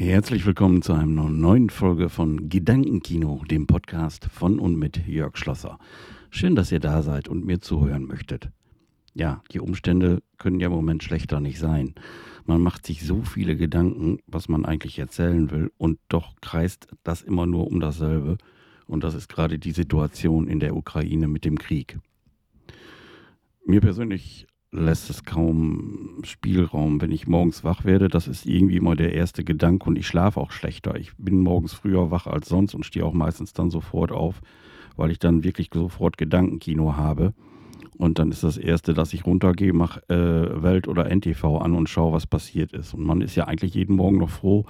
Herzlich willkommen zu einer neuen Folge von Gedankenkino, dem Podcast von und mit Jörg Schlosser. Schön, dass ihr da seid und mir zuhören möchtet. Ja, die Umstände können ja im Moment schlechter nicht sein. Man macht sich so viele Gedanken, was man eigentlich erzählen will, und doch kreist das immer nur um dasselbe. Und das ist gerade die Situation in der Ukraine mit dem Krieg. Mir persönlich lässt es kaum Spielraum, wenn ich morgens wach werde. Das ist irgendwie immer der erste Gedanke und ich schlafe auch schlechter. Ich bin morgens früher wach als sonst und stehe auch meistens dann sofort auf, weil ich dann wirklich sofort Gedankenkino habe. Und dann ist das Erste, dass ich runtergehe, mache äh, Welt oder NTV an und schaue, was passiert ist. Und man ist ja eigentlich jeden Morgen noch froh,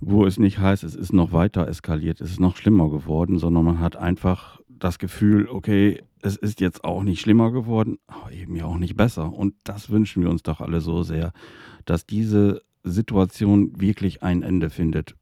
wo es nicht heißt, es ist noch weiter eskaliert, es ist noch schlimmer geworden, sondern man hat einfach das Gefühl, okay, es ist jetzt auch nicht schlimmer geworden, aber eben ja auch nicht besser. Und das wünschen wir uns doch alle so sehr, dass diese Situation wirklich ein Ende findet.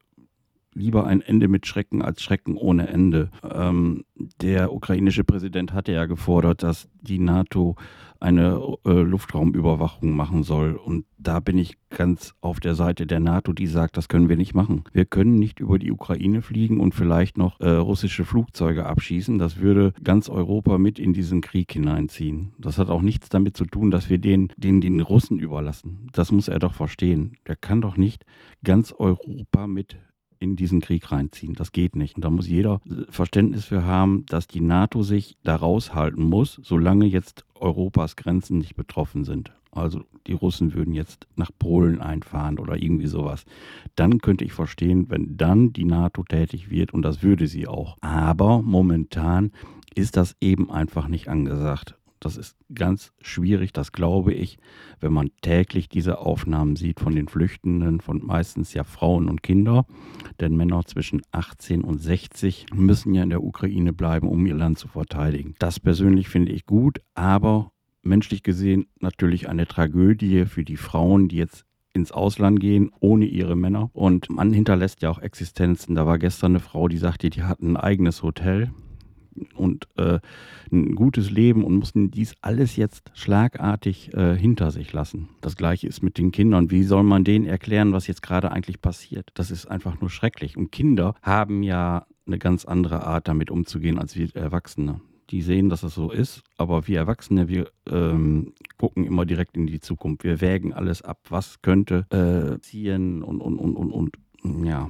Lieber ein Ende mit Schrecken als Schrecken ohne Ende. Ähm, der ukrainische Präsident hatte ja gefordert, dass die NATO eine äh, Luftraumüberwachung machen soll. Und da bin ich ganz auf der Seite der NATO, die sagt, das können wir nicht machen. Wir können nicht über die Ukraine fliegen und vielleicht noch äh, russische Flugzeuge abschießen. Das würde ganz Europa mit in diesen Krieg hineinziehen. Das hat auch nichts damit zu tun, dass wir den, den, den Russen überlassen. Das muss er doch verstehen. Der kann doch nicht ganz Europa mit in diesen Krieg reinziehen. Das geht nicht. Und da muss jeder Verständnis für haben, dass die NATO sich da raushalten muss, solange jetzt Europas Grenzen nicht betroffen sind. Also die Russen würden jetzt nach Polen einfahren oder irgendwie sowas. Dann könnte ich verstehen, wenn dann die NATO tätig wird und das würde sie auch. Aber momentan ist das eben einfach nicht angesagt. Das ist ganz schwierig, das glaube ich, wenn man täglich diese Aufnahmen sieht von den Flüchtenden, von meistens ja Frauen und Kinder. Denn Männer zwischen 18 und 60 müssen ja in der Ukraine bleiben, um ihr Land zu verteidigen. Das persönlich finde ich gut, aber menschlich gesehen natürlich eine Tragödie für die Frauen, die jetzt ins Ausland gehen ohne ihre Männer. Und man hinterlässt ja auch Existenzen. Da war gestern eine Frau, die sagte, die hat ein eigenes Hotel und äh, ein gutes Leben und mussten dies alles jetzt schlagartig äh, hinter sich lassen. Das gleiche ist mit den Kindern. Wie soll man denen erklären, was jetzt gerade eigentlich passiert? Das ist einfach nur schrecklich. Und Kinder haben ja eine ganz andere Art, damit umzugehen als wir Erwachsene. Die sehen, dass es so ist, aber wir Erwachsene, wir ähm, gucken immer direkt in die Zukunft. Wir wägen alles ab, was könnte äh, passieren und, und, und, und, und ja.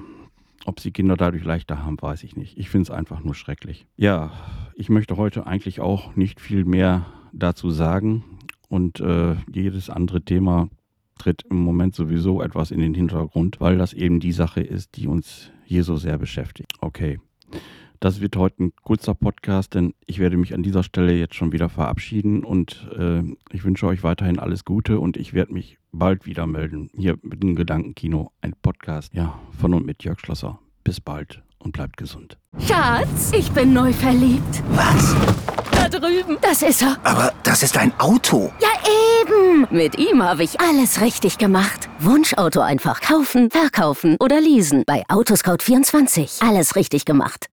Ob sie Kinder dadurch leichter haben, weiß ich nicht. Ich finde es einfach nur schrecklich. Ja, ich möchte heute eigentlich auch nicht viel mehr dazu sagen. Und äh, jedes andere Thema tritt im Moment sowieso etwas in den Hintergrund, weil das eben die Sache ist, die uns hier so sehr beschäftigt. Okay. Das wird heute ein kurzer Podcast, denn ich werde mich an dieser Stelle jetzt schon wieder verabschieden und äh, ich wünsche euch weiterhin alles Gute und ich werde mich bald wieder melden. Hier mit dem Gedankenkino, ein Podcast, ja, von und mit Jörg Schlosser. Bis bald und bleibt gesund. Schatz, ich bin neu verliebt. Was? Da drüben. Das ist er. Aber das ist ein Auto. Ja, eben. Mit ihm habe ich alles richtig gemacht. Wunschauto einfach kaufen, verkaufen oder leasen. Bei Autoscout24. Alles richtig gemacht.